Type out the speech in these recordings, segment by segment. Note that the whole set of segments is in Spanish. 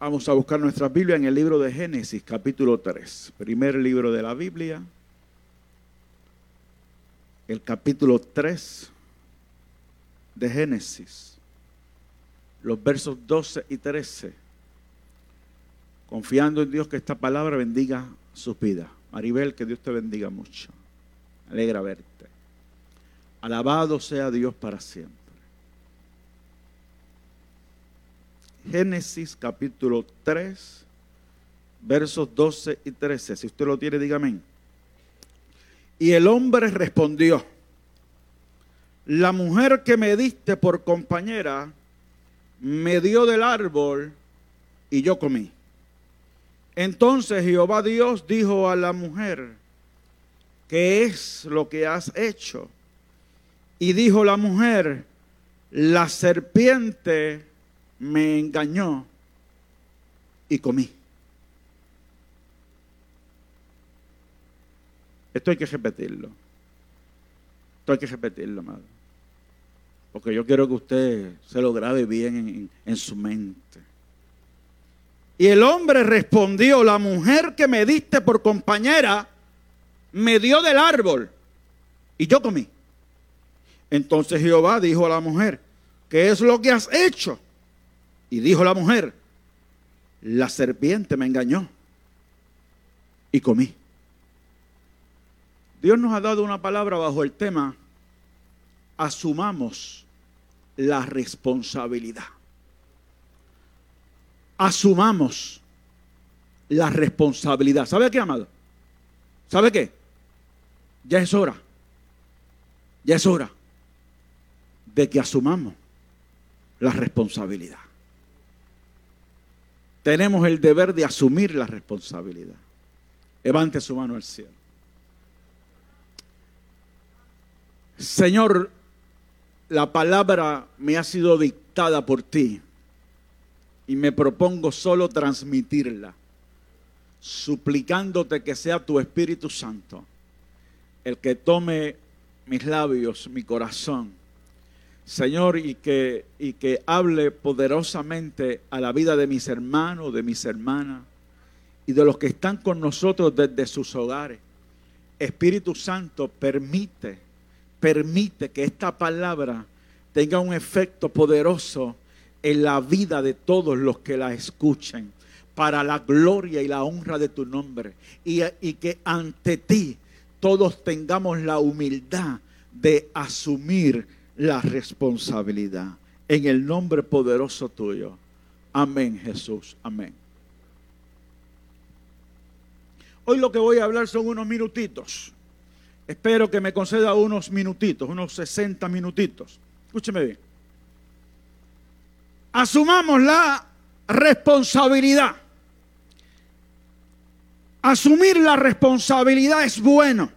Vamos a buscar nuestra Biblia en el libro de Génesis, capítulo 3. Primer libro de la Biblia. El capítulo 3 de Génesis. Los versos 12 y 13. Confiando en Dios que esta palabra bendiga sus vidas. Maribel, que Dios te bendiga mucho. Alegra verte. Alabado sea Dios para siempre. Génesis capítulo 3, versos 12 y 13. Si usted lo tiene, dígame. Y el hombre respondió, la mujer que me diste por compañera me dio del árbol y yo comí. Entonces Jehová Dios dijo a la mujer, ¿qué es lo que has hecho? Y dijo la mujer, la serpiente me engañó y comí. Esto hay que repetirlo. Esto hay que repetirlo, madre. Porque yo quiero que usted se lo grabe bien en, en su mente. Y el hombre respondió, la mujer que me diste por compañera me dio del árbol y yo comí. Entonces Jehová dijo a la mujer, ¿qué es lo que has hecho? Y dijo la mujer, la serpiente me engañó y comí. Dios nos ha dado una palabra bajo el tema, asumamos la responsabilidad. Asumamos la responsabilidad. ¿Sabe qué, amado? ¿Sabe qué? Ya es hora. Ya es hora de que asumamos la responsabilidad tenemos el deber de asumir la responsabilidad. Levante su mano al cielo. Señor, la palabra me ha sido dictada por ti y me propongo solo transmitirla, suplicándote que sea tu Espíritu Santo el que tome mis labios, mi corazón Señor, y que, y que hable poderosamente a la vida de mis hermanos, de mis hermanas y de los que están con nosotros desde sus hogares. Espíritu Santo, permite, permite que esta palabra tenga un efecto poderoso en la vida de todos los que la escuchen, para la gloria y la honra de tu nombre. Y, y que ante ti todos tengamos la humildad de asumir la responsabilidad. En el nombre poderoso tuyo. Amén, Jesús. Amén. Hoy lo que voy a hablar son unos minutitos. Espero que me conceda unos minutitos, unos 60 minutitos. Escúcheme bien. Asumamos la responsabilidad. Asumir la responsabilidad es bueno.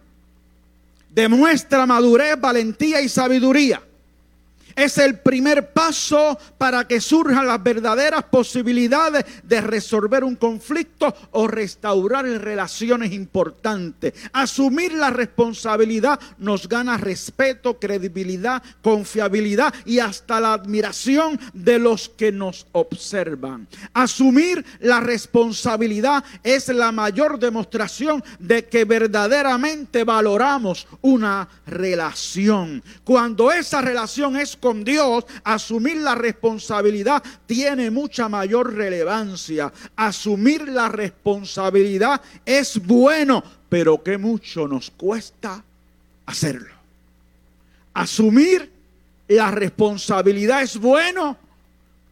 Demuestra madurez, valentía y sabiduría. Es el primer paso para que surjan las verdaderas posibilidades de resolver un conflicto o restaurar relaciones importantes. Asumir la responsabilidad nos gana respeto, credibilidad, confiabilidad y hasta la admiración de los que nos observan. Asumir la responsabilidad es la mayor demostración de que verdaderamente valoramos una relación. Cuando esa relación es con Dios, asumir la responsabilidad tiene mucha mayor relevancia. Asumir la responsabilidad es bueno, pero que mucho nos cuesta hacerlo. Asumir la responsabilidad es bueno,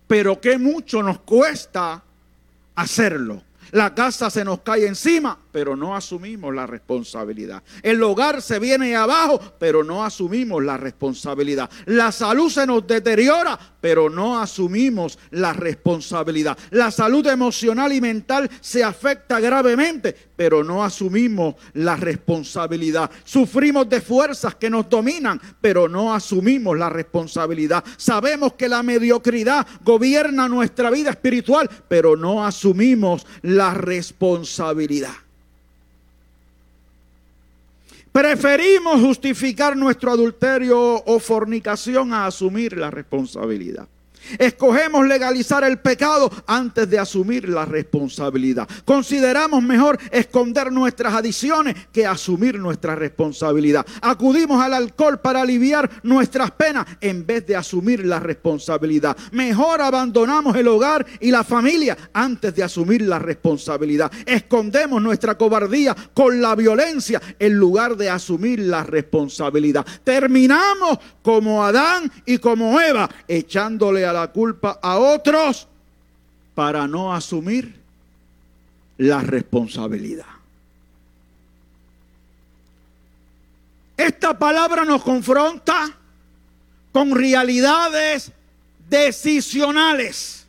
pero que mucho nos cuesta hacerlo. La casa se nos cae encima, pero no asumimos la responsabilidad. El hogar se viene abajo, pero no asumimos la responsabilidad. La salud se nos deteriora, pero no asumimos la responsabilidad. La salud emocional y mental se afecta gravemente, pero no asumimos la responsabilidad. Sufrimos de fuerzas que nos dominan, pero no asumimos la responsabilidad. Sabemos que la mediocridad gobierna nuestra vida espiritual, pero no asumimos la responsabilidad. Preferimos justificar nuestro adulterio o fornicación a asumir la responsabilidad. Escogemos legalizar el pecado antes de asumir la responsabilidad. Consideramos mejor esconder nuestras adiciones que asumir nuestra responsabilidad. Acudimos al alcohol para aliviar nuestras penas en vez de asumir la responsabilidad. Mejor abandonamos el hogar y la familia antes de asumir la responsabilidad. Escondemos nuestra cobardía con la violencia en lugar de asumir la responsabilidad. Terminamos como Adán y como Eva, echándole a la culpa a otros para no asumir la responsabilidad. Esta palabra nos confronta con realidades decisionales.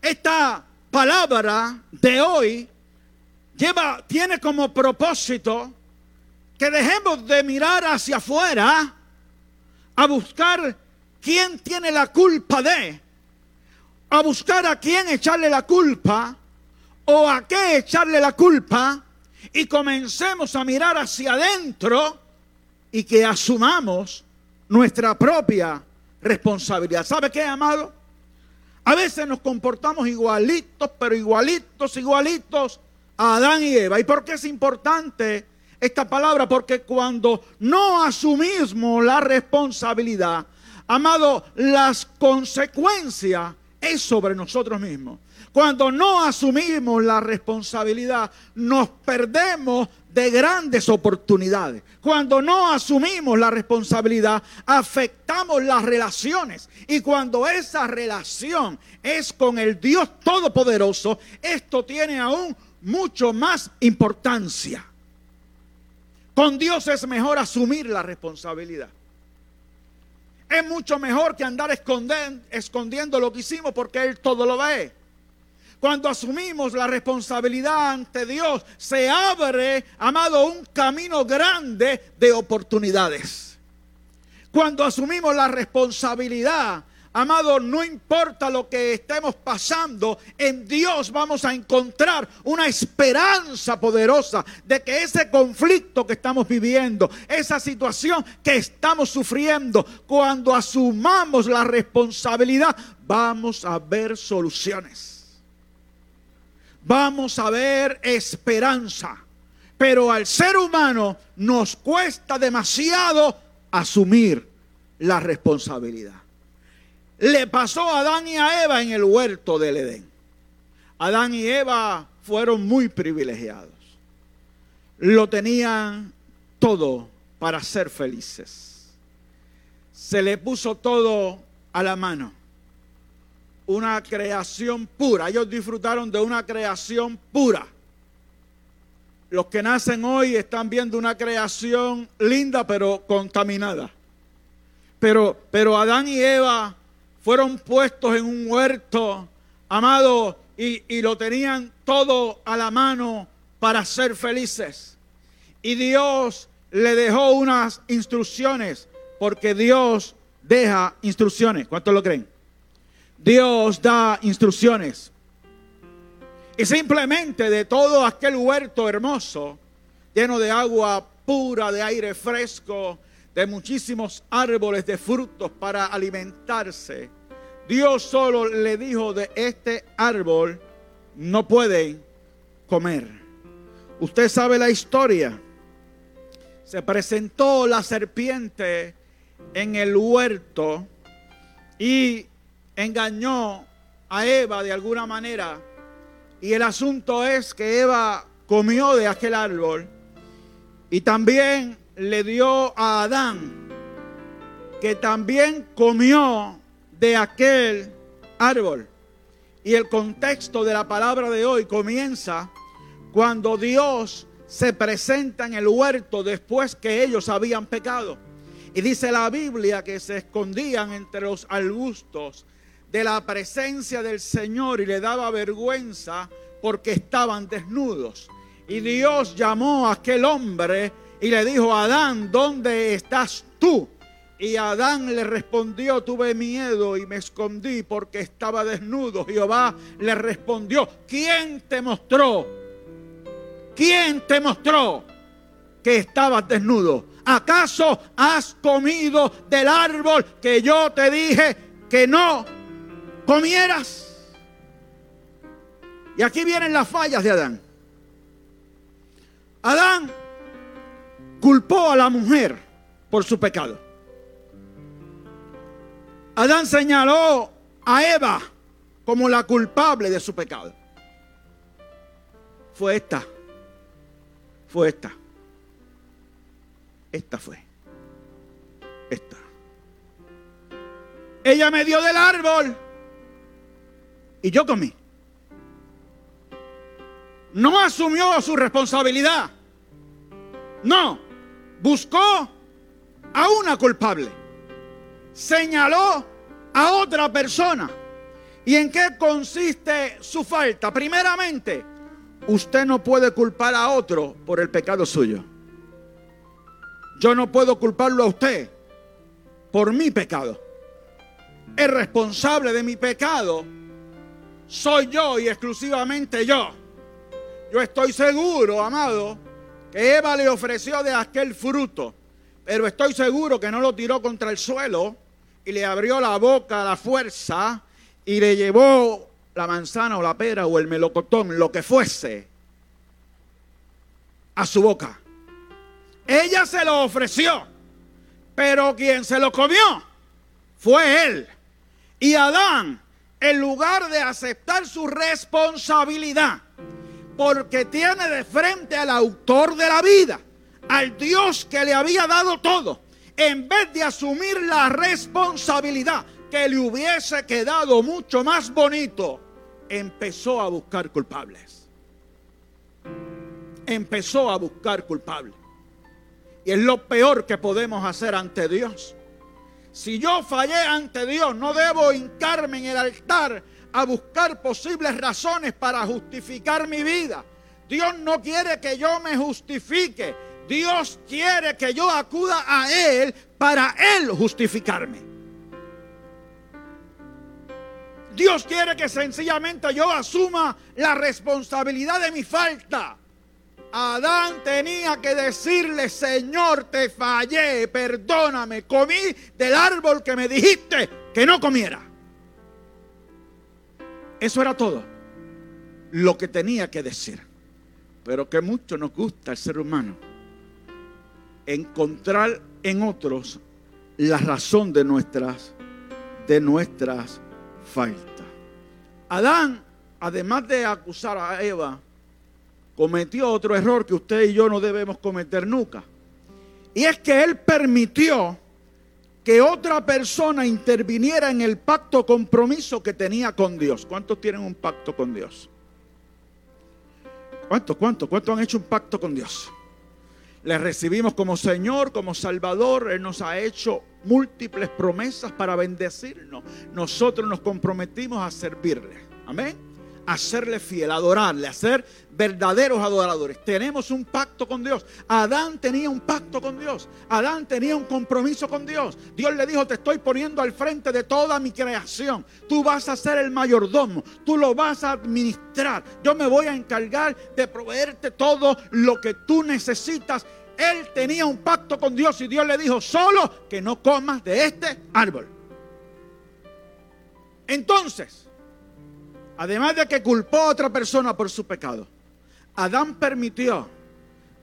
Esta palabra de hoy lleva, tiene como propósito que dejemos de mirar hacia afuera a buscar quién tiene la culpa de, a buscar a quién echarle la culpa o a qué echarle la culpa y comencemos a mirar hacia adentro y que asumamos nuestra propia responsabilidad. ¿Sabe qué, amado? A veces nos comportamos igualitos, pero igualitos, igualitos a Adán y Eva. ¿Y por qué es importante esta palabra? Porque cuando no asumimos la responsabilidad, Amado, las consecuencias es sobre nosotros mismos. Cuando no asumimos la responsabilidad, nos perdemos de grandes oportunidades. Cuando no asumimos la responsabilidad, afectamos las relaciones. Y cuando esa relación es con el Dios Todopoderoso, esto tiene aún mucho más importancia. Con Dios es mejor asumir la responsabilidad. Es mucho mejor que andar escondiendo lo que hicimos porque Él todo lo ve. Cuando asumimos la responsabilidad ante Dios, se abre, amado, un camino grande de oportunidades. Cuando asumimos la responsabilidad, Amado, no importa lo que estemos pasando, en Dios vamos a encontrar una esperanza poderosa de que ese conflicto que estamos viviendo, esa situación que estamos sufriendo, cuando asumamos la responsabilidad, vamos a ver soluciones. Vamos a ver esperanza. Pero al ser humano nos cuesta demasiado asumir la responsabilidad le pasó a Adán y a Eva en el huerto del Edén. Adán y Eva fueron muy privilegiados. Lo tenían todo para ser felices. Se le puso todo a la mano. Una creación pura. Ellos disfrutaron de una creación pura. Los que nacen hoy están viendo una creación linda pero contaminada. Pero, pero Adán y Eva fueron puestos en un huerto, amado, y, lo tenían todo a la mano para ser felices. Y Dios le dejó unas instrucciones, porque Dios deja instrucciones. ¿Cuántos lo creen? Dios da instrucciones. Y simplemente de todo aquel huerto hermoso, lleno de agua pura, de aire fresco, de muchísimos árboles de frutos para alimentarse. Dios solo le dijo de este árbol no pueden comer. Usted sabe la historia. Se presentó la serpiente en el huerto y engañó a Eva de alguna manera. Y el asunto es que Eva comió de aquel árbol y también le dio a Adán, que también comió de aquel árbol. Y el contexto de la palabra de hoy comienza cuando Dios se presenta en el huerto después que ellos habían pecado. Y dice la Biblia que se escondían entre los arbustos de la presencia del Señor y le daba vergüenza porque estaban desnudos. Y Dios llamó a aquel hombre y le dijo, Adán, ¿dónde estás tú? Y Adán le respondió, tuve miedo y me escondí porque estaba desnudo. Jehová le respondió, ¿quién te mostró? ¿Quién te mostró que estabas desnudo? ¿Acaso has comido del árbol que yo te dije que no comieras. Y aquí vienen las fallas de Adán. Adán culpó a la mujer por su pecado. Adán señaló a Eva como la culpable de su pecado. Fue esta. Fue esta. Esta fue. Esta. Ella me dio del árbol y yo comí. No asumió su responsabilidad. No. Buscó a una culpable. Señaló a otra persona. ¿Y en qué consiste su falta? Primeramente, usted no puede culpar a otro por el pecado suyo. Yo no puedo culparlo a usted por mi pecado. El responsable de mi pecado soy yo y exclusivamente yo. Yo estoy seguro, amado, que Eva le ofreció de aquel fruto, pero estoy seguro que no lo tiró contra el suelo y le abrió la boca a la fuerza y le llevó la manzana o la pera o el melocotón, lo que fuese, a su boca. Ella se lo ofreció, pero quien se lo comió fue él. Y Adán, en lugar de aceptar su responsabilidad, porque tiene de frente al autor de la vida, al Dios que le había dado todo, en vez de asumir la responsabilidad que le hubiese quedado mucho más bonito, empezó a buscar culpables. Empezó a buscar culpables. Y es lo peor que podemos hacer ante Dios. Si yo fallé ante Dios, no debo hincarme en el altar a buscar posibles razones para justificar mi vida. Dios no quiere que yo me justifique. Dios quiere que yo acuda a Él para Él justificarme. Dios quiere que sencillamente yo asuma la responsabilidad de mi falta. Adán tenía que decirle, Señor, te fallé, perdóname, comí del árbol que me dijiste que no comiera. Eso era todo lo que tenía que decir. Pero que mucho nos gusta el ser humano encontrar en otros la razón de nuestras de nuestras faltas. Adán, además de acusar a Eva, cometió otro error que usted y yo no debemos cometer nunca. Y es que él permitió que otra persona interviniera en el pacto compromiso que tenía con Dios. ¿Cuántos tienen un pacto con Dios? ¿Cuántos, cuántos, cuántos han hecho un pacto con Dios? Le recibimos como Señor, como Salvador. Él nos ha hecho múltiples promesas para bendecirnos. Nosotros nos comprometimos a servirle. Amén. A serle fiel, adorarle, a ser verdaderos adoradores. Tenemos un pacto con Dios. Adán tenía un pacto con Dios. Adán tenía un compromiso con Dios. Dios le dijo, te estoy poniendo al frente de toda mi creación. Tú vas a ser el mayordomo. Tú lo vas a administrar. Yo me voy a encargar de proveerte todo lo que tú necesitas. Él tenía un pacto con Dios y Dios le dijo, solo que no comas de este árbol. Entonces, además de que culpó a otra persona por su pecado, Adán permitió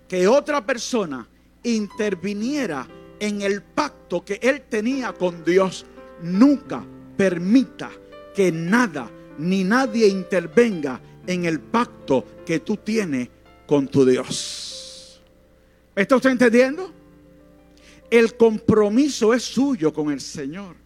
que otra persona interviniera en el pacto que él tenía con Dios. Nunca permita que nada ni nadie intervenga en el pacto que tú tienes con tu Dios. ¿Me está usted entendiendo? El compromiso es suyo con el Señor.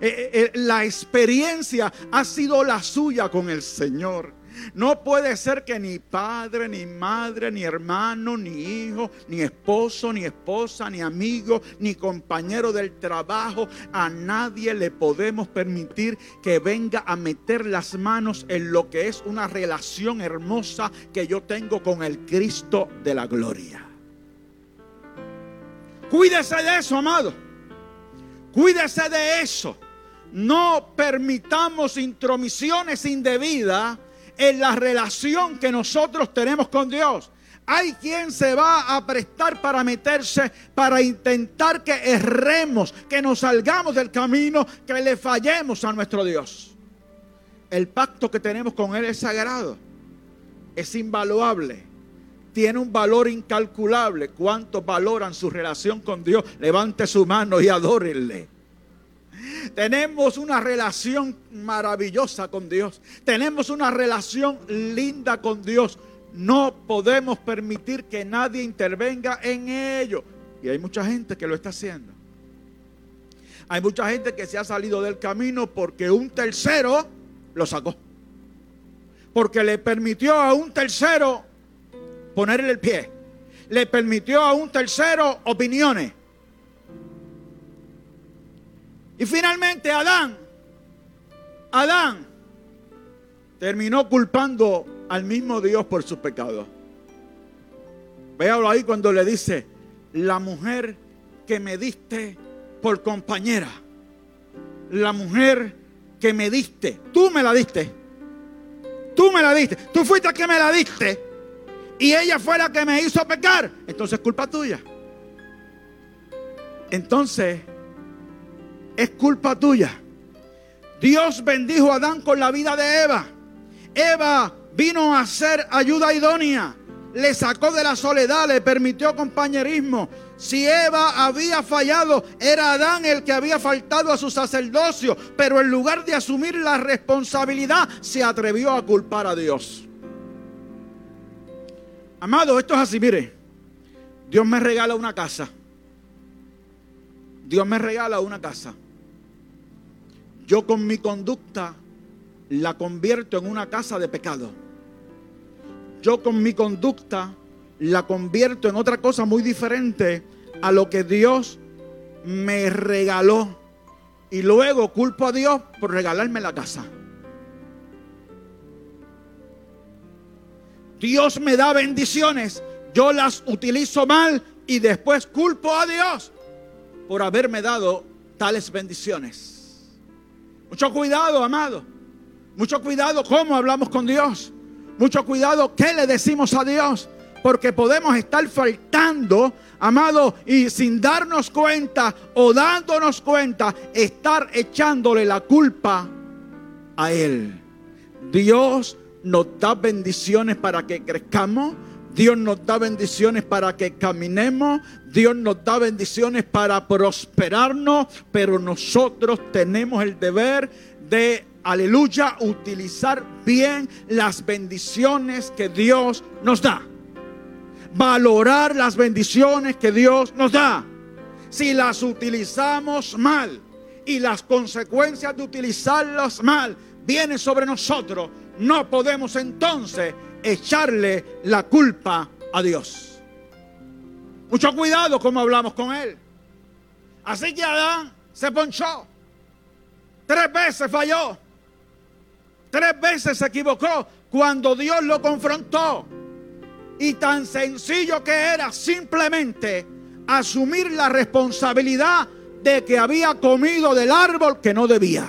Eh, eh, la experiencia ha sido la suya con el Señor. No puede ser que ni padre, ni madre, ni hermano, ni hijo, ni esposo, ni esposa, ni amigo, ni compañero del trabajo, a nadie le podemos permitir que venga a meter las manos en lo que es una relación hermosa que yo tengo con el Cristo de la gloria. Cuídese de eso, amado. Cuídese de eso. No permitamos intromisiones indebidas en la relación que nosotros tenemos con Dios. Hay quien se va a prestar para meterse, para intentar que erremos, que nos salgamos del camino, que le fallemos a nuestro Dios. El pacto que tenemos con Él es sagrado, es invaluable, tiene un valor incalculable. ¿Cuántos valoran su relación con Dios? Levante su mano y adórenle. Tenemos una relación maravillosa con Dios. Tenemos una relación linda con Dios. No podemos permitir que nadie intervenga en ello. Y hay mucha gente que lo está haciendo. Hay mucha gente que se ha salido del camino porque un tercero lo sacó. Porque le permitió a un tercero ponerle el pie. Le permitió a un tercero opiniones. Y finalmente Adán, Adán terminó culpando al mismo Dios por su pecado. Véalo ahí cuando le dice, la mujer que me diste por compañera, la mujer que me diste, tú me la diste, tú me la diste, tú fuiste que me la diste y ella fue la que me hizo pecar, entonces es culpa tuya. Entonces, es culpa tuya. Dios bendijo a Adán con la vida de Eva. Eva vino a ser ayuda idónea. Le sacó de la soledad, le permitió compañerismo. Si Eva había fallado, era Adán el que había faltado a su sacerdocio, pero en lugar de asumir la responsabilidad, se atrevió a culpar a Dios. Amado, esto es así, mire. Dios me regala una casa. Dios me regala una casa yo con mi conducta la convierto en una casa de pecado. Yo con mi conducta la convierto en otra cosa muy diferente a lo que Dios me regaló. Y luego culpo a Dios por regalarme la casa. Dios me da bendiciones, yo las utilizo mal y después culpo a Dios por haberme dado tales bendiciones. Mucho cuidado, amado. Mucho cuidado cómo hablamos con Dios. Mucho cuidado qué le decimos a Dios. Porque podemos estar faltando, amado, y sin darnos cuenta o dándonos cuenta, estar echándole la culpa a Él. Dios nos da bendiciones para que crezcamos. Dios nos da bendiciones para que caminemos. Dios nos da bendiciones para prosperarnos. Pero nosotros tenemos el deber de, aleluya, utilizar bien las bendiciones que Dios nos da. Valorar las bendiciones que Dios nos da. Si las utilizamos mal y las consecuencias de utilizarlas mal vienen sobre nosotros, no podemos entonces echarle la culpa a Dios. Mucho cuidado como hablamos con él. Así que Adán se ponchó. Tres veces falló. Tres veces se equivocó cuando Dios lo confrontó. Y tan sencillo que era simplemente asumir la responsabilidad de que había comido del árbol que no debía.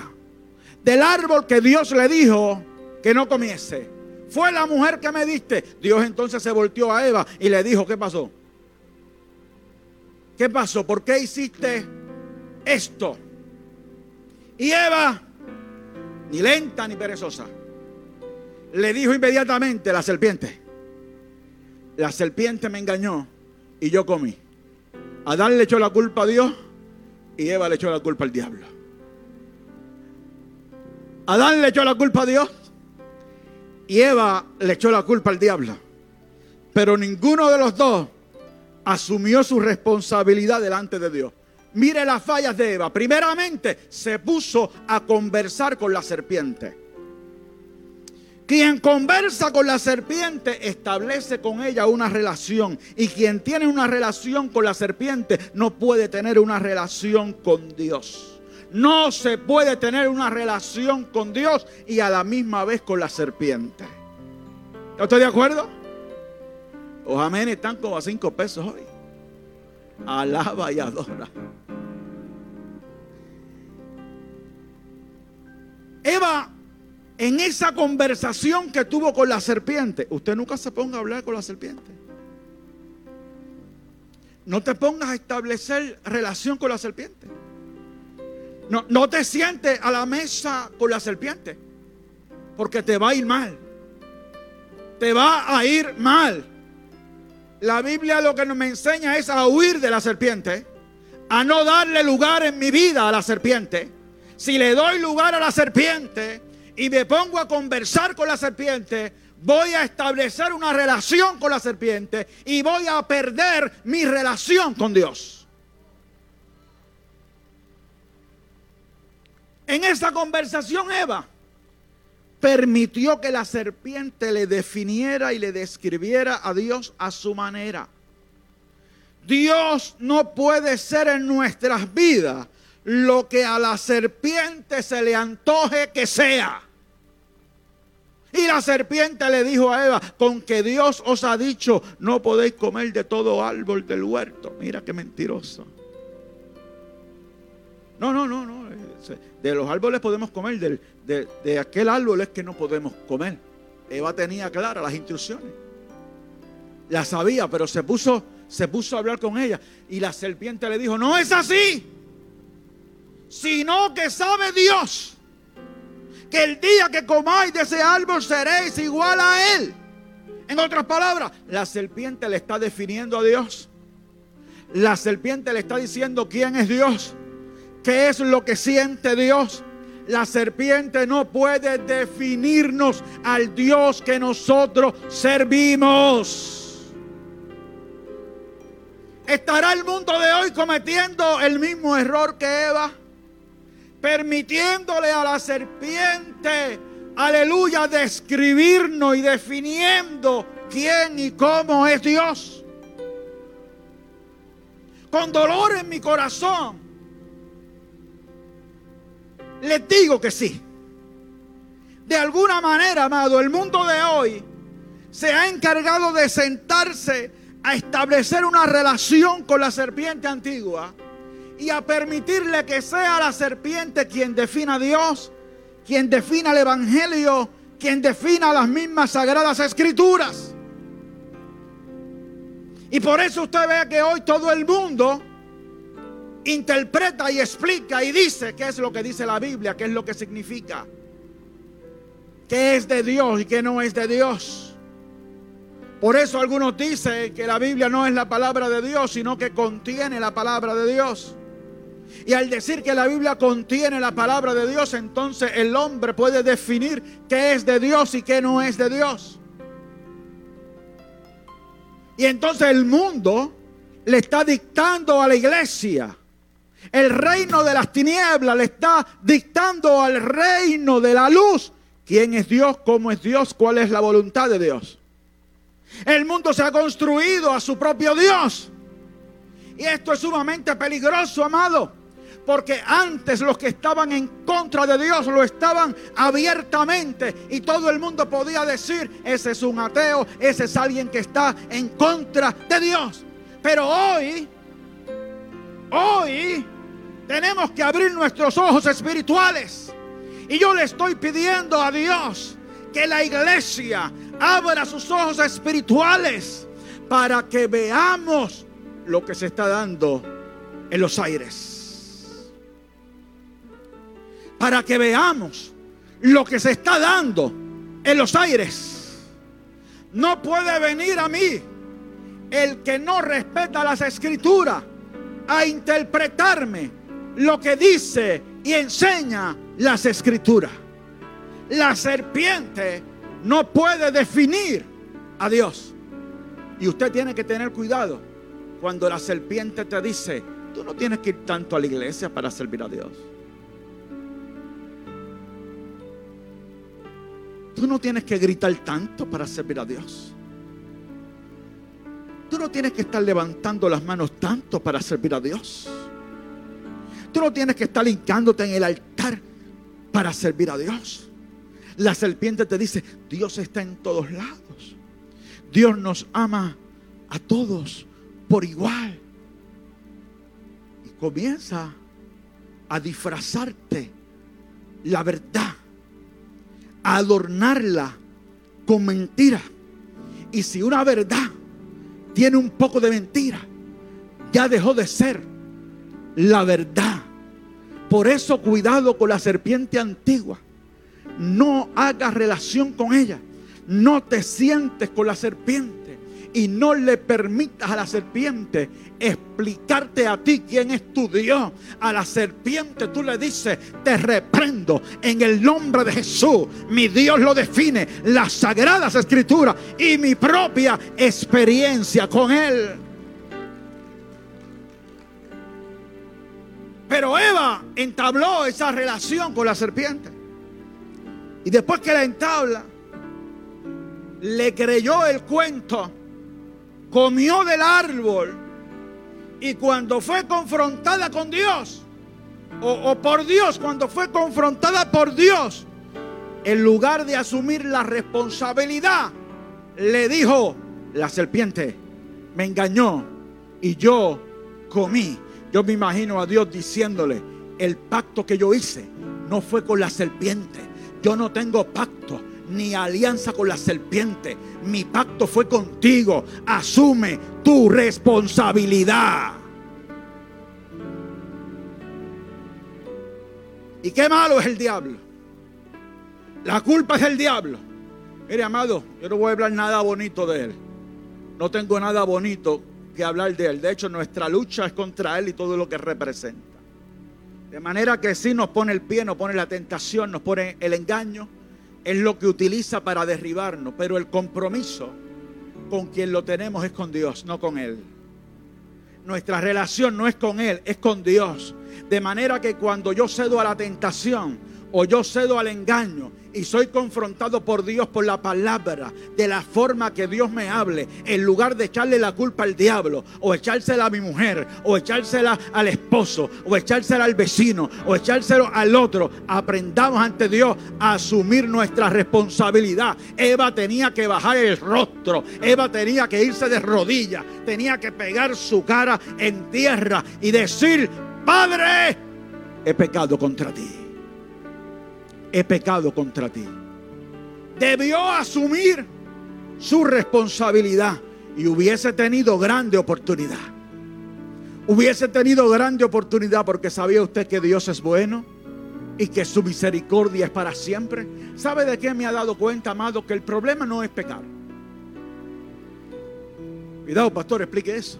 Del árbol que Dios le dijo que no comiese. Fue la mujer que me diste. Dios entonces se volteó a Eva y le dijo, ¿qué pasó? ¿Qué pasó? ¿Por qué hiciste esto? Y Eva, ni lenta ni perezosa, le dijo inmediatamente la serpiente. La serpiente me engañó y yo comí. Adán le echó la culpa a Dios y Eva le echó la culpa al diablo. Adán le echó la culpa a Dios y Eva le echó la culpa al diablo. Pero ninguno de los dos asumió su responsabilidad delante de Dios. Mire las fallas de Eva. Primeramente, se puso a conversar con la serpiente. Quien conversa con la serpiente establece con ella una relación. Y quien tiene una relación con la serpiente no puede tener una relación con Dios. No se puede tener una relación con Dios y a la misma vez con la serpiente. ¿Estás de acuerdo? Los amén están como a cinco pesos hoy. Alaba y adora. Eva, en esa conversación que tuvo con la serpiente, usted nunca se ponga a hablar con la serpiente. no te pongas a establecer relación con la serpiente. No, no te sientes a la mesa con la serpiente, porque te va a ir mal. Te va a ir mal. La Biblia lo que nos enseña es a huir de la serpiente, a no darle lugar en mi vida a la serpiente. Si le doy lugar a la serpiente y me pongo a conversar con la serpiente, voy a establecer una relación con la serpiente y voy a perder mi relación con Dios. En esa conversación Eva permitió que la serpiente le definiera y le describiera a Dios a su manera. Dios no puede ser en nuestras vidas lo que a la serpiente se le antoje que sea. Y la serpiente le dijo a Eva, con que Dios os ha dicho, no podéis comer de todo árbol del huerto. Mira qué mentiroso. No, no, no, no. De los árboles podemos comer, de, de aquel árbol es que no podemos comer. Eva tenía claras las instrucciones. La sabía, pero se puso, se puso a hablar con ella. Y la serpiente le dijo, no es así, sino que sabe Dios que el día que comáis de ese árbol seréis igual a Él. En otras palabras, la serpiente le está definiendo a Dios. La serpiente le está diciendo quién es Dios, qué es lo que siente Dios. La serpiente no puede definirnos al Dios que nosotros servimos. ¿Estará el mundo de hoy cometiendo el mismo error que Eva? permitiéndole a la serpiente, aleluya, describirnos y definiendo quién y cómo es Dios. Con dolor en mi corazón, les digo que sí. De alguna manera, amado, el mundo de hoy se ha encargado de sentarse a establecer una relación con la serpiente antigua y a permitirle que sea la serpiente quien defina a Dios, quien defina el Evangelio, quien defina las mismas sagradas escrituras. Y por eso usted ve que hoy todo el mundo interpreta y explica y dice qué es lo que dice la Biblia, qué es lo que significa, qué es de Dios y qué no es de Dios. Por eso algunos dicen que la Biblia no es la palabra de Dios, sino que contiene la palabra de Dios. Y al decir que la Biblia contiene la palabra de Dios, entonces el hombre puede definir qué es de Dios y qué no es de Dios. Y entonces el mundo le está dictando a la iglesia. El reino de las tinieblas le está dictando al reino de la luz. ¿Quién es Dios? ¿Cómo es Dios? ¿Cuál es la voluntad de Dios? El mundo se ha construido a su propio Dios. Y esto es sumamente peligroso, amado. Porque antes los que estaban en contra de Dios lo estaban abiertamente y todo el mundo podía decir, ese es un ateo, ese es alguien que está en contra de Dios. Pero hoy, hoy tenemos que abrir nuestros ojos espirituales. Y yo le estoy pidiendo a Dios que la iglesia abra sus ojos espirituales para que veamos lo que se está dando en los aires para que veamos lo que se está dando en los aires. No puede venir a mí el que no respeta las escrituras a interpretarme lo que dice y enseña las escrituras. La serpiente no puede definir a Dios. Y usted tiene que tener cuidado cuando la serpiente te dice, tú no tienes que ir tanto a la iglesia para servir a Dios. Tú no tienes que gritar tanto para servir a Dios. Tú no tienes que estar levantando las manos tanto para servir a Dios. Tú no tienes que estar hincándote en el altar para servir a Dios. La serpiente te dice, Dios está en todos lados. Dios nos ama a todos por igual. Y comienza a disfrazarte la verdad adornarla con mentira. Y si una verdad tiene un poco de mentira, ya dejó de ser la verdad. Por eso cuidado con la serpiente antigua. No hagas relación con ella. No te sientes con la serpiente y no le permitas a la serpiente explicarte a ti quién es tu Dios. A la serpiente tú le dices, te reprendo en el nombre de Jesús. Mi Dios lo define, las sagradas escrituras y mi propia experiencia con Él. Pero Eva entabló esa relación con la serpiente. Y después que la entabla, le creyó el cuento comió del árbol y cuando fue confrontada con Dios, o, por Dios, cuando fue confrontada por Dios, en lugar de asumir la responsabilidad, le dijo, la serpiente me engañó y yo comí. Yo me imagino a Dios diciéndole, el pacto que yo hice no fue con la serpiente. Yo no tengo pacto ni alianza con la serpiente. Mi pacto fue contigo. Asume tu responsabilidad. Y qué malo es el diablo. La culpa es del diablo. Mire, amado, yo no voy a hablar nada bonito de él. No tengo nada bonito que hablar de él. De hecho, nuestra lucha es contra él y todo lo que representa. De manera que si nos pone el pie, nos pone la tentación, nos pone el engaño es lo que utiliza para derribarnos, pero el compromiso con quien lo tenemos es con Dios, no con Él. Nuestra relación no es con Él, es con Dios. De manera que cuando yo cedo a la tentación o yo cedo al engaño y soy confrontado por Dios por la palabra, de la forma que Dios me hable, en lugar de echarle la culpa al diablo, o echársela a mi mujer, o echársela al esposo, o echársela al vecino, o echárselo al otro, aprendamos ante Dios a asumir nuestra responsabilidad. Eva tenía que bajar el rostro, Eva tenía que irse de rodillas, tenía que pegar su cara en tierra y decir, Padre, he pecado contra ti he pecado contra ti. Debió asumir su responsabilidad y hubiese tenido grande oportunidad. Hubiese tenido grande oportunidad porque sabía usted que Dios es bueno y que su misericordia es para siempre. ¿Sabe de qué me ha dado cuenta, amado? Que el problema no es pecar. Cuidado, pastor, explique eso.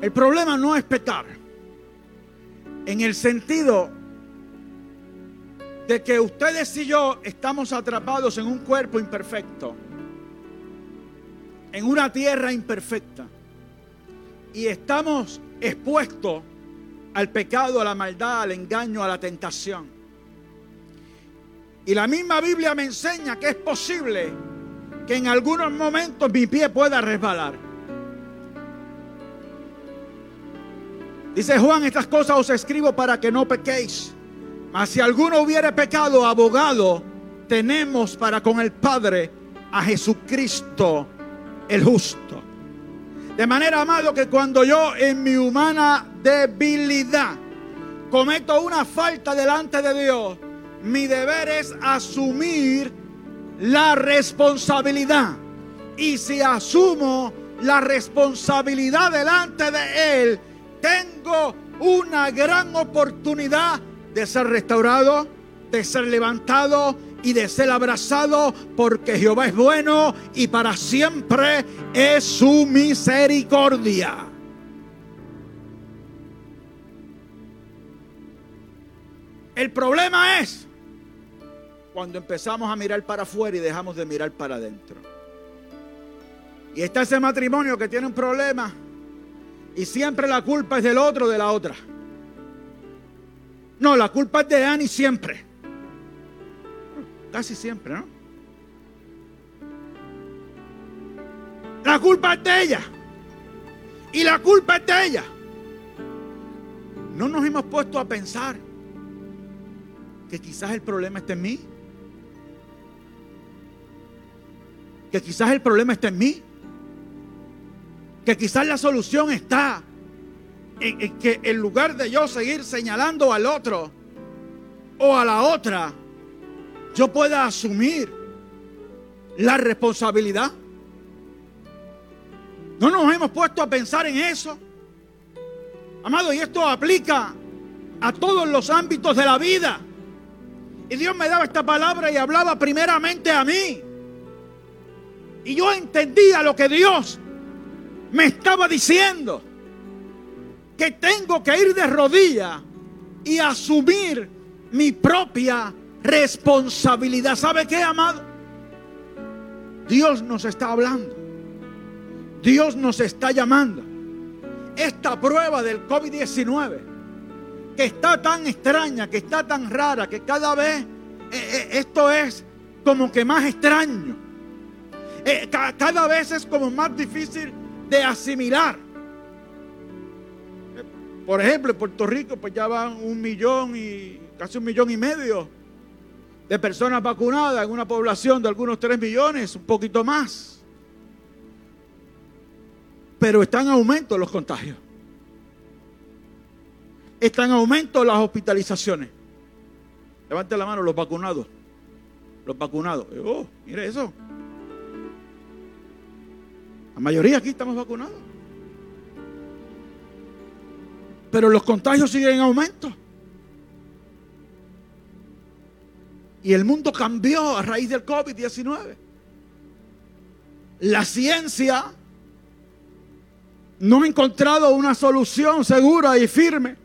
El problema no es pecar en el sentido de que ustedes y yo estamos atrapados en un cuerpo imperfecto, en una tierra imperfecta, y estamos expuestos al pecado, a la maldad, al engaño, a la tentación. Y la misma Biblia me enseña que es posible que en algunos momentos mi pie pueda resbalar. Dice Juan, estas cosas os escribo para que no pequéis. Mas si alguno hubiere pecado, abogado tenemos para con el Padre a Jesucristo el justo. De manera, amado, que cuando yo en mi humana debilidad cometo una falta delante de Dios, mi deber es asumir la responsabilidad. Y si asumo la responsabilidad delante de Él, tengo una gran oportunidad de ser restaurado, de ser levantado y de ser abrazado, porque Jehová es bueno y para siempre es su misericordia. El problema es cuando empezamos a mirar para afuera y dejamos de mirar para adentro. Y está ese matrimonio que tiene un problema y siempre la culpa es del otro, de la otra. No, la culpa es de Annie siempre. Casi siempre, ¿no? La culpa es de ella. Y la culpa es de ella. No nos hemos puesto a pensar que quizás el problema esté en mí. Que quizás el problema esté en mí que quizás la solución está en, que en lugar de yo seguir señalando al otro o a la otra, yo pueda asumir la responsabilidad. No nos hemos puesto a pensar en eso. Amado, y esto aplica a todos los ámbitos de la vida. Y Dios me daba esta palabra y hablaba primeramente a mí. Y yo entendía lo que Dios me estaba diciendo. Que tengo que ir de rodillas y asumir mi propia responsabilidad. ¿Sabe qué, amado? Dios nos está hablando. Dios nos está llamando. Esta prueba del COVID-19, que está tan extraña, que está tan rara, que cada vez eh, eh, esto es como que más extraño. Eh, cada vez es como más difícil de asimilar. Por ejemplo, en Puerto Rico pues ya van un millón y casi un millón y medio de personas vacunadas en una población de algunos tres millones, un poquito más. Pero están en aumento los contagios. Están en aumento las hospitalizaciones. Levante la mano los vacunados. Los vacunados. Oh, mire eso. La mayoría aquí estamos vacunados. Pero los contagios siguen en aumento. Y el mundo cambió a raíz del COVID-19. La ciencia no ha encontrado una solución segura y firme.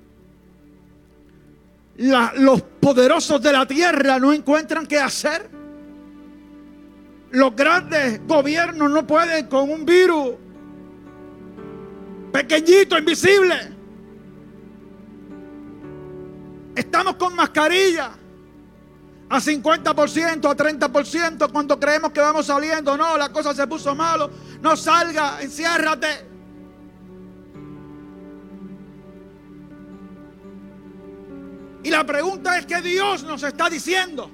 los poderosos de la tierra no encuentran qué hacer. Los grandes gobiernos no pueden con un virus pequeñito, invisible. Estamos con mascarilla a 50%, a 30% cuando creemos que vamos saliendo. No, la cosa se puso malo. No salga, enciérrate. Y la pregunta es que Dios nos está diciendo.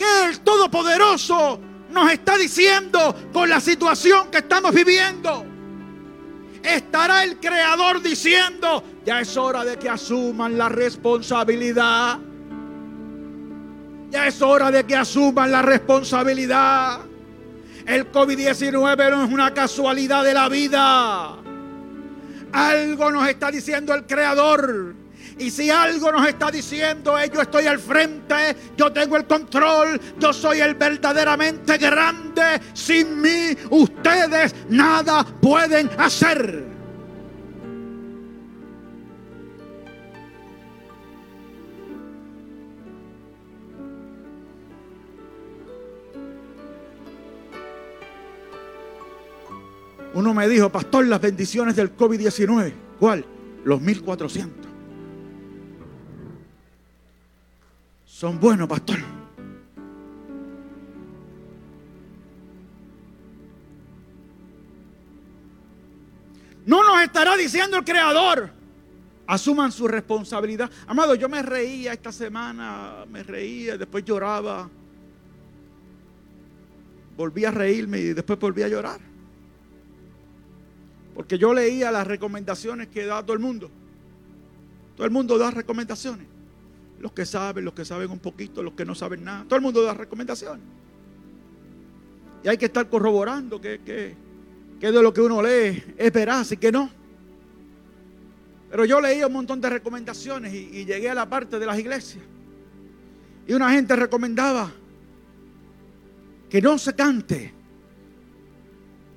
¿Qué el Todopoderoso nos está diciendo con la situación que estamos viviendo? Estará el Creador diciendo, ya es hora de que asuman la responsabilidad. Ya es hora de que asuman la responsabilidad. El COVID-19 no es una casualidad de la vida. Algo nos está diciendo el Creador. Y si algo nos está diciendo es yo estoy al frente, yo tengo el control, yo soy el verdaderamente grande, sin mí ustedes nada pueden hacer. Uno me dijo, pastor, las bendiciones del COVID-19. ¿Cuál? Los 1400. Son buenos, pastor. No nos estará diciendo el Creador. Asuman su responsabilidad. Amado, yo me reía esta semana, me reía, después lloraba. Volví a reírme y después volví a llorar. Porque yo leía las recomendaciones que da todo el mundo. Todo el mundo da recomendaciones. Los que saben, los que saben un poquito, los que no saben nada. Todo el mundo da recomendaciones. Y hay que estar corroborando que, que, que de lo que uno lee es veraz y que no. Pero yo leía un montón de recomendaciones y, y llegué a la parte de las iglesias. Y una gente recomendaba que no se cante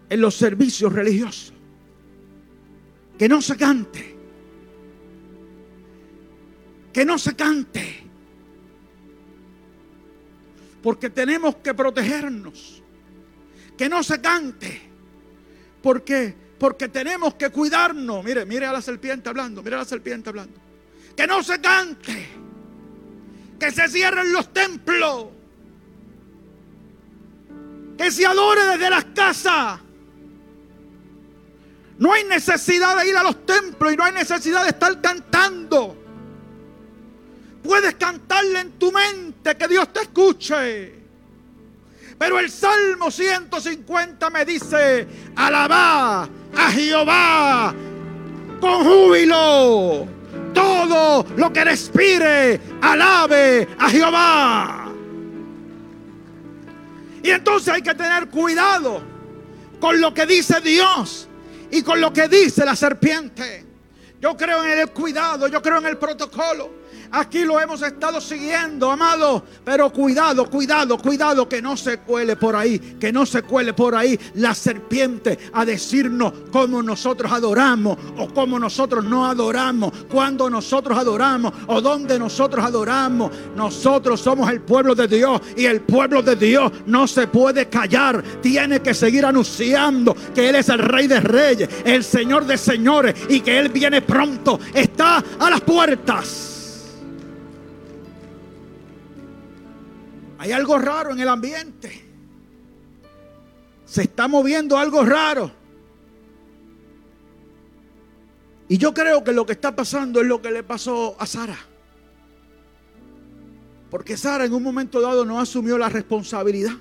en los servicios religiosos que no se cante. Que no se cante. Porque tenemos que protegernos. Que no se cante. Porque porque tenemos que cuidarnos. Mire, mire a la serpiente hablando, mire a la serpiente hablando. Que no se cante. Que se cierren los templos. Que se adore desde las casas. No hay necesidad de ir a los templos y no hay necesidad de estar cantando. Puedes cantarle en tu mente que Dios te escuche. Pero el Salmo 150 me dice, alabá a Jehová con júbilo. Todo lo que respire, alabe a Jehová. Y entonces hay que tener cuidado con lo que dice Dios y con lo que dice la serpiente. Yo creo en el cuidado, yo creo en el protocolo. Aquí lo hemos estado siguiendo, amado. Pero cuidado, cuidado, cuidado, que no se cuele por ahí, que no se cuele por ahí la serpiente a decirnos cómo nosotros adoramos o cómo nosotros no adoramos, cuando nosotros adoramos o dónde nosotros adoramos. Nosotros somos el pueblo de Dios y el pueblo de Dios no se puede callar. Tiene que seguir anunciando que Él es el Rey de Reyes, el Señor de Señores y que Él viene pronto. Está a las puertas. Hay algo raro en el ambiente. Se está moviendo algo raro. Y yo creo que lo que está pasando es lo que le pasó a Sara. Porque Sara en un momento dado no asumió la responsabilidad.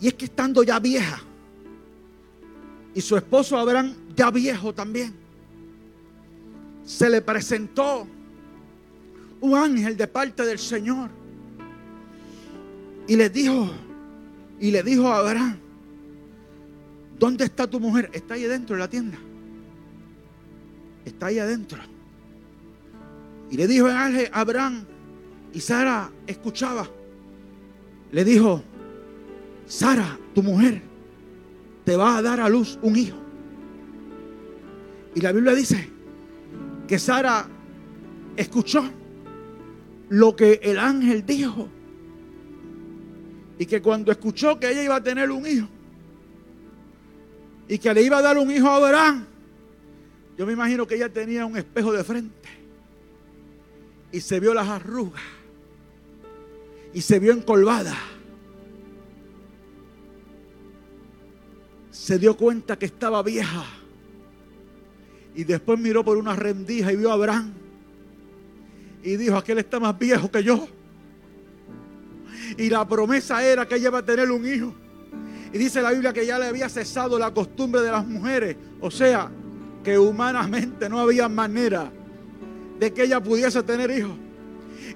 Y es que estando ya vieja, y su esposo Abraham ya viejo también, se le presentó un ángel de parte del Señor y le dijo, y le dijo a Abraham, ¿dónde está tu mujer? Está ahí adentro de la tienda. Está ahí adentro. Y le dijo a Abraham, y Sara escuchaba. Le dijo, Sara, tu mujer, te va a dar a luz un hijo. Y la Biblia dice que Sara escuchó lo que el ángel dijo. Y que cuando escuchó que ella iba a tener un hijo y que le iba a dar un hijo a Abraham, yo me imagino que ella tenía un espejo de frente y se vio las arrugas y se vio encolvada. Se dio cuenta que estaba vieja y después miró por una rendija y vio a Abraham y dijo, aquel está más viejo que yo. Y la promesa era que ella iba a tener un hijo. Y dice la Biblia que ya le había cesado la costumbre de las mujeres. O sea, que humanamente no había manera de que ella pudiese tener hijos.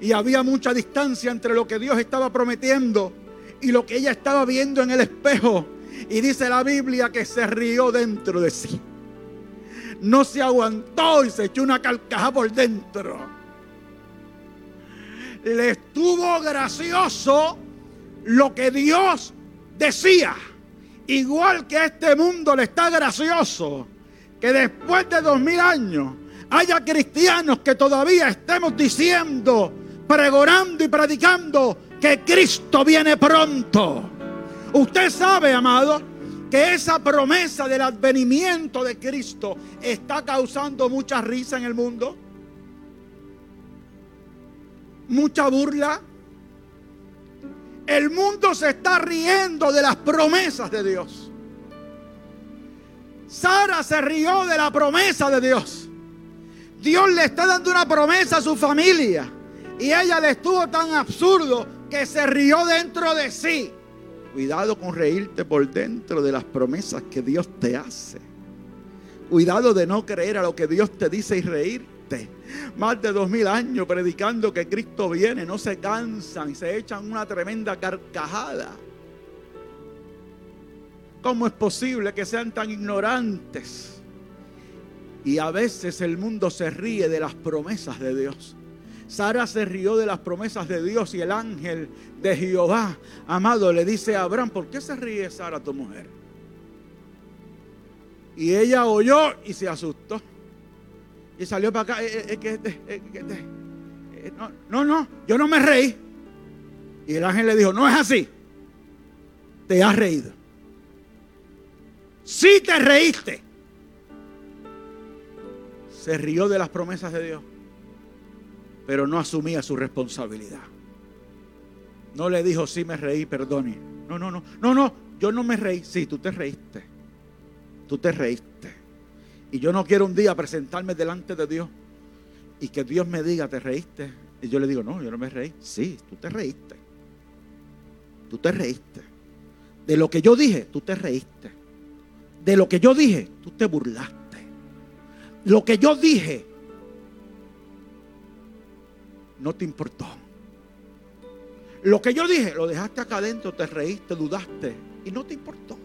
Y había mucha distancia entre lo que Dios estaba prometiendo y lo que ella estaba viendo en el espejo. Y dice la Biblia que se rió dentro de sí. No se aguantó y se echó una carcaja por dentro le estuvo gracioso lo que Dios decía. Igual que a este mundo le está gracioso que después de dos mil años haya cristianos que todavía estemos diciendo, pregonando y predicando que Cristo viene pronto. Usted sabe, amado, que esa promesa del advenimiento de Cristo está causando mucha risa en el mundo mucha burla. El mundo se está riendo de las promesas de Dios. Sara se rió de la promesa de Dios. Dios le está dando una promesa a su familia. Y ella le estuvo tan absurdo que se rió dentro de sí. Cuidado con reírte por dentro de las promesas que Dios te hace. Cuidado de no creer a lo que Dios te dice y reír más de dos mil años predicando que Cristo viene, no se cansan se echan una tremenda carcajada. ¿Cómo es posible que sean tan ignorantes? Y a veces el mundo se ríe de las promesas de Dios. Sara se rió de las promesas de Dios y el ángel de Jehová, amado, le dice a Abraham, ¿por qué se ríe Sara tu mujer? Y ella oyó y se asustó. Y salió para acá. Eh, eh, eh, no, no, no, yo no me reí. Y el ángel le dijo, no es así. Te has reído. Sí te reíste. Se rió de las promesas de Dios. Pero no asumía su responsabilidad. No le dijo, sí me reí, perdone. No, no, no. No, no, yo no me reí. Sí, tú te reíste. Tú te reíste. Y yo no quiero un día presentarme delante de Dios y que Dios me diga, ¿te reíste? Y yo le digo, no, yo no me reí. Sí, tú te reíste. Tú te reíste. De lo que yo dije, tú te reíste. De lo que yo dije, tú te burlaste. Lo que yo dije, no te importó. Lo que yo dije, lo dejaste acá adentro, te reíste, dudaste y no te importó.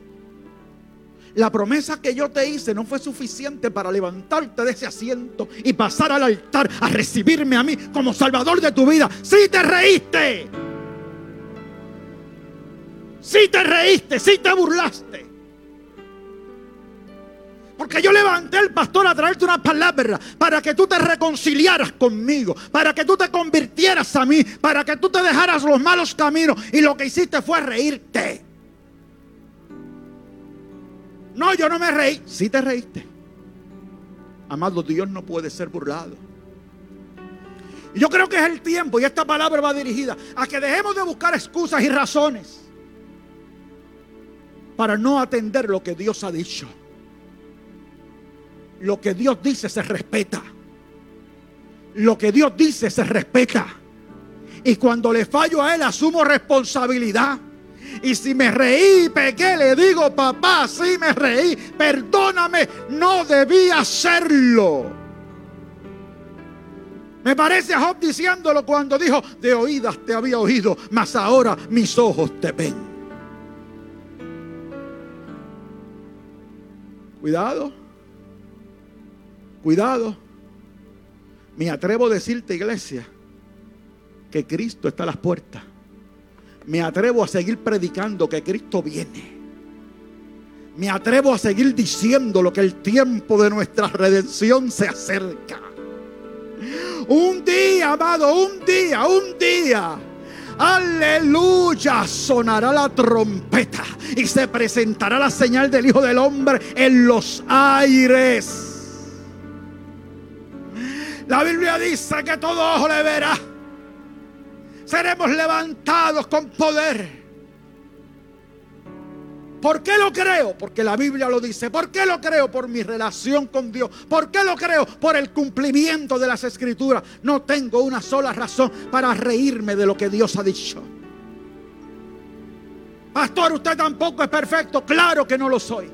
La promesa que yo te hice no fue suficiente para levantarte de ese asiento y pasar al altar a recibirme a mí como Salvador de tu vida. Sí te reíste. Sí te reíste, sí te burlaste. Porque yo levanté al pastor a traerte una palabra para que tú te reconciliaras conmigo, para que tú te convirtieras a mí, para que tú te dejaras los malos caminos. Y lo que hiciste fue reírte. No, yo no me reí. Sí te reíste. Amado, Dios no puede ser burlado. Yo creo que es el tiempo, y esta palabra va dirigida a que dejemos de buscar excusas y razones para no atender lo que Dios ha dicho lo que Dios dice se respeta. Lo que Dios dice se respeta. Y cuando le fallo a Él, asumo responsabilidad. Y si me reí, pequé, le digo, papá, sí me reí, perdóname, no debía hacerlo. Me parece a Job diciéndolo cuando dijo, de oídas te había oído, mas ahora mis ojos te ven. Cuidado. Cuidado. Me atrevo a decirte, iglesia, que Cristo está a las puertas. Me atrevo a seguir predicando que Cristo viene. Me atrevo a seguir diciendo lo que el tiempo de nuestra redención se acerca. Un día, amado, un día, un día. Aleluya, sonará la trompeta y se presentará la señal del Hijo del Hombre en los aires. La Biblia dice que todo ojo le verá. Seremos levantados con poder. ¿Por qué lo creo? Porque la Biblia lo dice. ¿Por qué lo creo? Por mi relación con Dios. ¿Por qué lo creo? Por el cumplimiento de las escrituras. No tengo una sola razón para reírme de lo que Dios ha dicho. Pastor, usted tampoco es perfecto. Claro que no lo soy.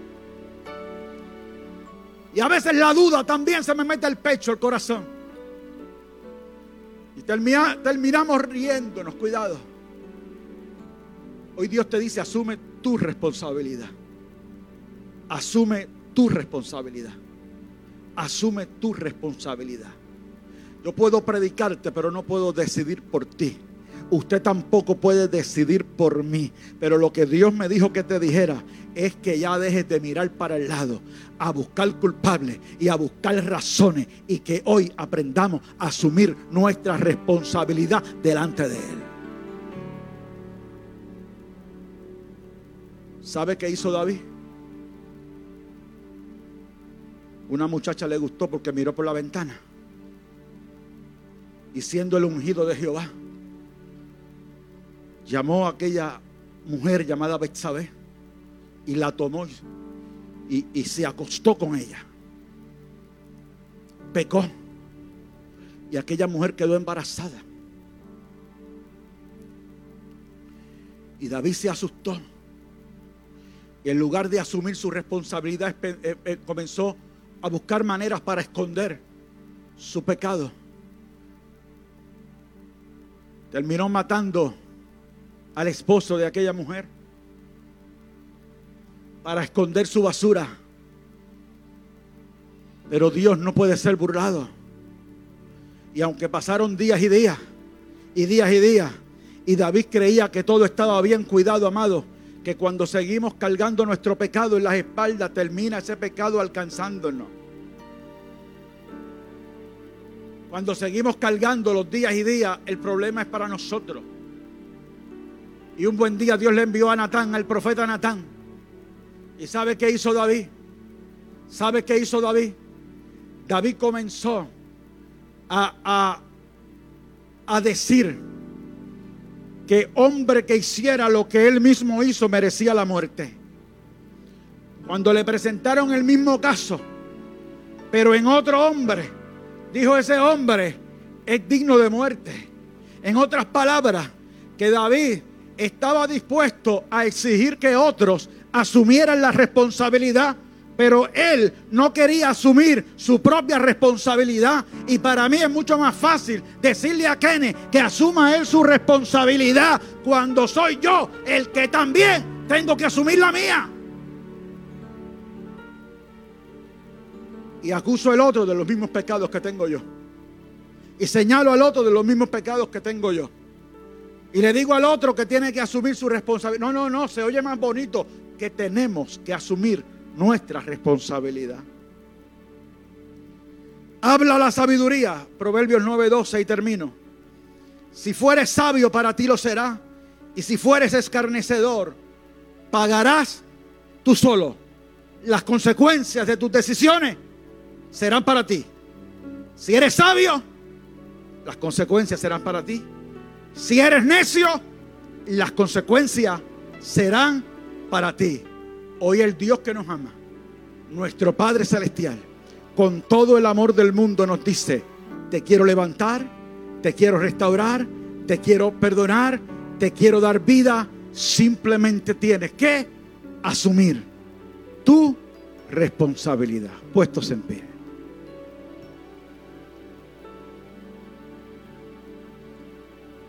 Y a veces la duda también se me mete al pecho, el corazón. Terminamos riéndonos, cuidado. Hoy Dios te dice, asume tu responsabilidad. Asume tu responsabilidad. Asume tu responsabilidad. Yo puedo predicarte, pero no puedo decidir por ti. Usted tampoco puede decidir por mí. Pero lo que Dios me dijo que te dijera es que ya dejes de mirar para el lado, a buscar culpables y a buscar razones y que hoy aprendamos a asumir nuestra responsabilidad delante de Él. ¿Sabe qué hizo David? Una muchacha le gustó porque miró por la ventana. Y siendo el ungido de Jehová, llamó a aquella mujer llamada Betsabé y la tomó y, y se acostó con ella. Pecó. Y aquella mujer quedó embarazada. Y David se asustó. Y en lugar de asumir su responsabilidad, eh, eh, comenzó a buscar maneras para esconder su pecado. Terminó matando al esposo de aquella mujer para esconder su basura. Pero Dios no puede ser burlado. Y aunque pasaron días y días, y días y días, y David creía que todo estaba bien cuidado, amado, que cuando seguimos cargando nuestro pecado en las espaldas, termina ese pecado alcanzándonos. Cuando seguimos cargando los días y días, el problema es para nosotros. Y un buen día Dios le envió a Natán, al profeta Natán. ¿Y sabe qué hizo David? ¿Sabe qué hizo David? David comenzó a, a, a decir que hombre que hiciera lo que él mismo hizo merecía la muerte. Cuando le presentaron el mismo caso, pero en otro hombre, dijo ese hombre, es digno de muerte. En otras palabras, que David estaba dispuesto a exigir que otros asumieran la responsabilidad, pero él no quería asumir su propia responsabilidad. Y para mí es mucho más fácil decirle a Kenneth que asuma él su responsabilidad cuando soy yo el que también tengo que asumir la mía. y acuso al otro de los mismos pecados que tengo yo. Y señalo al otro de los mismos pecados que tengo yo. Y le digo al otro que tiene que asumir su responsabilidad. No, no, no, se oye más bonito que tenemos que asumir nuestra responsabilidad. Habla la sabiduría, Proverbios 9:12 y termino. Si fueres sabio, para ti lo será. Y si fueres escarnecedor, pagarás tú solo. Las consecuencias de tus decisiones serán para ti. Si eres sabio, las consecuencias serán para ti. Si eres necio, las consecuencias serán para ti. Hoy el Dios que nos ama, nuestro Padre Celestial, con todo el amor del mundo nos dice, te quiero levantar, te quiero restaurar, te quiero perdonar, te quiero dar vida. Simplemente tienes que asumir tu responsabilidad. Puestos en pie.